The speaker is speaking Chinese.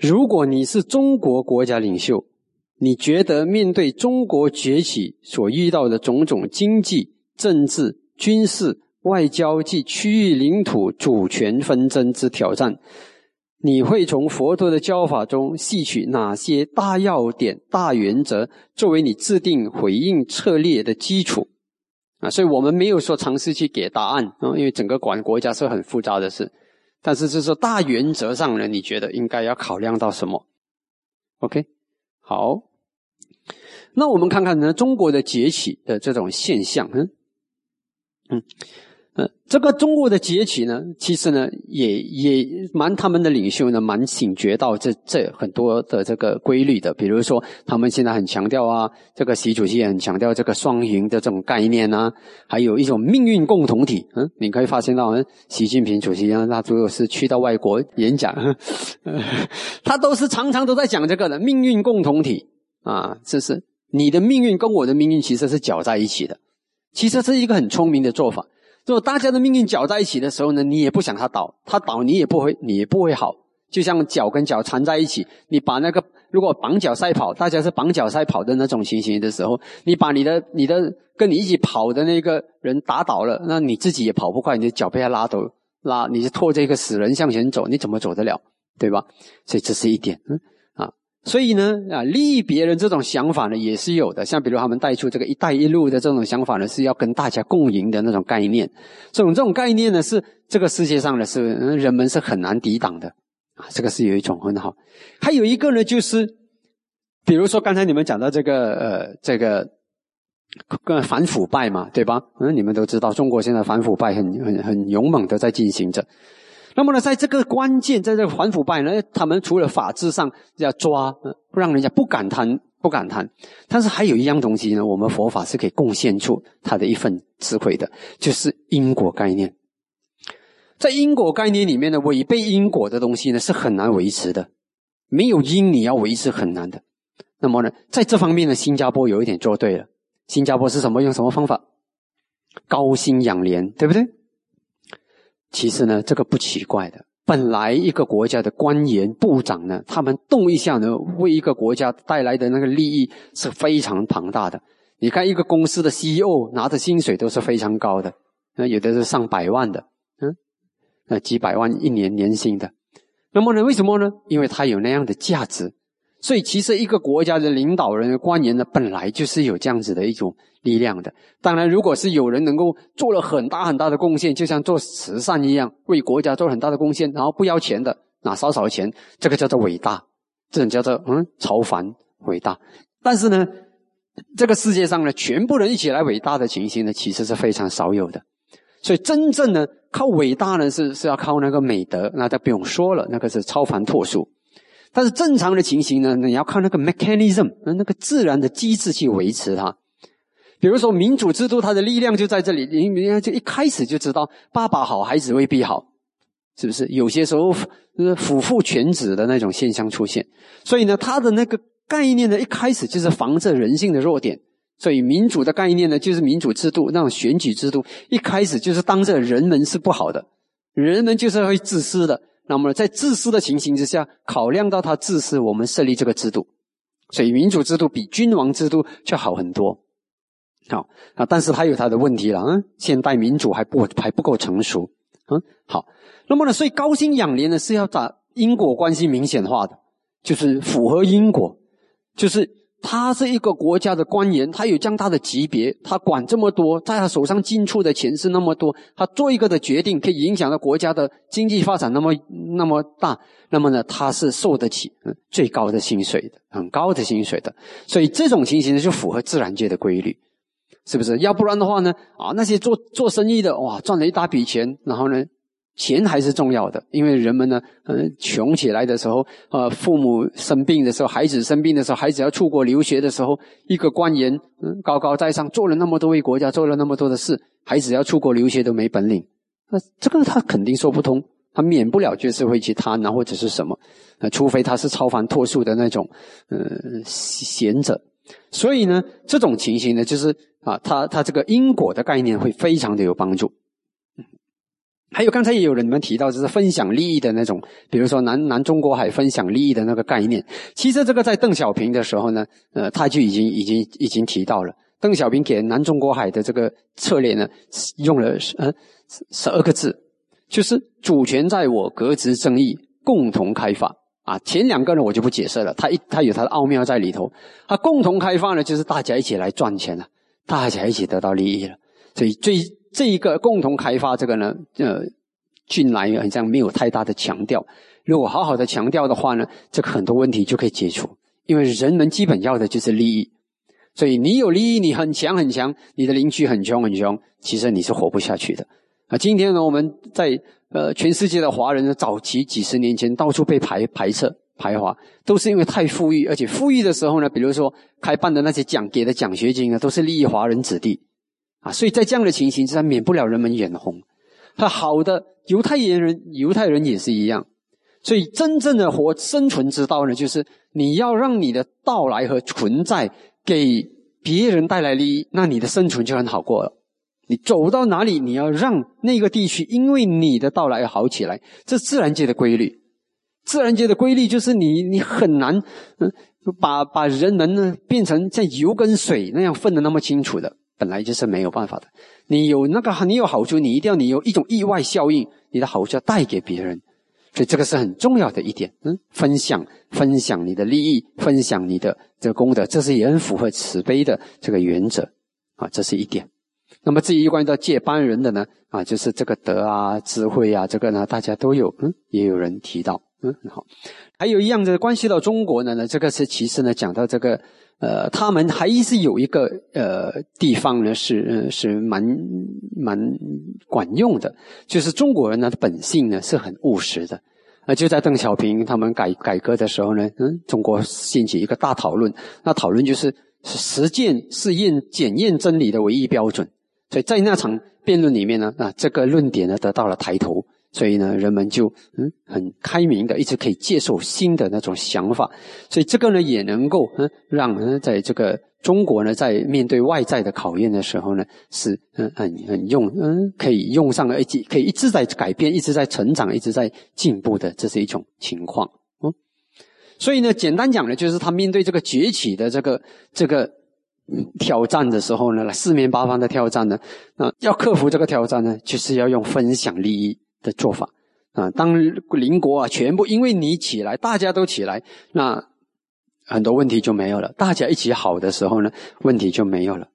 如果你是中国国家领袖，你觉得面对中国崛起所遇到的种种经济、政治、军事、外交及区域领土主权纷争之挑战，你会从佛陀的教法中吸取哪些大要点、大原则，作为你制定回应策略的基础？啊，所以我们没有说尝试去给答案啊，因为整个管国家是很复杂的事。但是，就是大原则上呢，你觉得应该要考量到什么？OK，好。那我们看看呢，中国的崛起的这种现象，嗯，嗯。这个中国的崛起呢，其实呢，也也蛮他们的领袖呢，蛮醒觉到这这很多的这个规律的。比如说，他们现在很强调啊，这个习主席也很强调这个双赢的这种概念啊，还有一种命运共同体。嗯，你可以发现到，习近平主席啊，他如果是去到外国演讲，他都是常常都在讲这个的命运共同体啊，这是你的命运跟我的命运其实是搅在一起的。其实是一个很聪明的做法。如果大家的命运搅在一起的时候呢，你也不想他倒，他倒你也不会，你也不会好。就像脚跟脚缠在一起，你把那个如果绑脚赛跑，大家是绑脚赛跑的那种情形的时候，你把你的你的跟你一起跑的那个人打倒了，那你自己也跑不快，你的脚被他拉走，拉你是拖着一个死人向前走，你怎么走得了？对吧？所以这是一点，所以呢，啊，利益别人这种想法呢，也是有的。像比如他们带出这个“一带一路”的这种想法呢，是要跟大家共赢的那种概念。这种这种概念呢，是这个世界上呢，是人们是很难抵挡的啊。这个是有一种很好。还有一个呢，就是比如说刚才你们讲到这个呃，这个跟反腐败嘛，对吧？嗯，你们都知道，中国现在反腐败很很很勇猛的在进行着。那么呢，在这个关键，在这个反腐败呢，他们除了法制上要抓，不让人家不敢贪，不敢贪。但是还有一样东西呢，我们佛法是可以贡献出它的一份智慧的，就是因果概念。在因果概念里面呢，违背因果的东西呢是很难维持的，没有因你要维持很难的。那么呢，在这方面呢，新加坡有一点做对了。新加坡是什么？用什么方法？高薪养廉，对不对？其实呢，这个不奇怪的。本来一个国家的官员、部长呢，他们动一下呢，为一个国家带来的那个利益是非常庞大的。你看，一个公司的 CEO 拿的薪水都是非常高的，那有的是上百万的，嗯，那几百万一年年薪的。那么呢，为什么呢？因为他有那样的价值。所以，其实一个国家的领导人、官员呢，本来就是有这样子的一种力量的。当然，如果是有人能够做了很大很大的贡献，就像做慈善一样，为国家做很大的贡献，然后不要钱的，拿少少钱，这个叫做伟大，这种叫做嗯超凡伟大。但是呢，这个世界上呢，全部人一起来伟大的情形呢，其实是非常少有的。所以，真正的靠伟大呢，是是要靠那个美德，那就不用说了，那个是超凡脱俗。但是正常的情形呢，你要看那个 mechanism，那个自然的机制去维持它。比如说民主制度，它的力量就在这里，你就一开始就知道，爸爸好，孩子未必好，是不是？有些时候是夫父全子的那种现象出现。所以呢，它的那个概念呢，一开始就是防着人性的弱点。所以民主的概念呢，就是民主制度那种选举制度，一开始就是当着人们是不好的，人们就是会自私的。那么，在自私的情形之下，考量到他自私，我们设立这个制度，所以民主制度比君王制度就好很多。好啊，但是它有它的问题了啊，现代民主还不还不够成熟。嗯，好，那么呢，所以高薪养廉呢是要把因果关系明显化的，就是符合因果，就是。他是一个国家的官员，他有这样大的级别，他管这么多，在他手上进出的钱是那么多，他做一个的决定可以影响到国家的经济发展那么那么大，那么呢，他是受得起最高的薪水的，很高的薪水的，所以这种情形呢就符合自然界的规律，是不是？要不然的话呢，啊，那些做做生意的哇，赚了一大笔钱，然后呢？钱还是重要的，因为人们呢，嗯，穷起来的时候，呃，父母生病的时候，孩子生病的时候，孩子要出国留学的时候，一个官员，嗯，高高在上，做了那么多为国家做了那么多的事，孩子要出国留学都没本领，那这个他肯定说不通，他免不了就是会去贪啊，或者是什么，呃，除非他是超凡脱俗的那种，呃，贤者，所以呢，这种情形呢，就是啊，他他这个因果的概念会非常的有帮助。还有刚才也有人们提到，就是分享利益的那种，比如说南南中国海分享利益的那个概念。其实这个在邓小平的时候呢，呃，他就已经已经已经提到了。邓小平给南中国海的这个策略呢，用了呃十二个字，就是主权在我，革职正义，共同开发。啊，前两个呢我就不解释了，它一它有它的奥妙在里头。它共同开发呢，就是大家一起来赚钱了，大家一起得到利益了。所以最这一个共同开发这个呢，呃，近来好像没有太大的强调。如果好好的强调的话呢，这个很多问题就可以解除。因为人们基本要的就是利益，所以你有利益，你很强很强，你的邻居很穷很穷，其实你是活不下去的。啊，今天呢，我们在呃全世界的华人呢，早期几十年前到处被排排斥排华，都是因为太富裕，而且富裕的时候呢，比如说开办的那些奖给的奖学金啊，都是利益华人子弟。啊，所以在这样的情形之下，免不了人们眼红。他好的犹太人，犹太人也是一样。所以真正的活生存之道呢，就是你要让你的到来和存在给别人带来利益，那你的生存就很好过了。你走到哪里，你要让那个地区因为你的到来好起来，这自然界的规律。自然界的规律就是你你很难嗯把把人们呢变成像油跟水那样分的那么清楚的。本来就是没有办法的。你有那个，你有好处，你一定要你有一种意外效应，你的好处要带给别人，所以这个是很重要的一点。嗯，分享分享你的利益，分享你的这个功德，这是也很符合慈悲的这个原则啊，这是一点。那么至于关于到接班人的呢，啊，就是这个德啊、智慧啊，这个呢，大家都有，嗯，也有人提到，嗯，好。还有一样的关系到中国的呢，这个是其实呢，讲到这个。呃，他们还是有一个呃地方呢，是是蛮蛮管用的，就是中国人呢本性呢是很务实的。呃，就在邓小平他们改改革的时候呢，嗯，中国掀起一个大讨论，那讨论就是实践试验检验真理的唯一标准。所以在那场辩论里面呢，啊，这个论点呢得到了抬头。所以呢，人们就嗯很开明的，一直可以接受新的那种想法。所以这个呢，也能够嗯让嗯在这个中国呢，在面对外在的考验的时候呢，是嗯很很用嗯可以用上了一可以一直在改变，一直在成长，一直在进步的，这是一种情况。嗯，所以呢，简单讲呢，就是他面对这个崛起的这个这个挑战的时候呢，四面八方的挑战呢，那，要克服这个挑战呢，就是要用分享利益。的做法啊，当邻国啊全部因为你起来，大家都起来，那很多问题就没有了。大家一起好的时候呢，问题就没有了。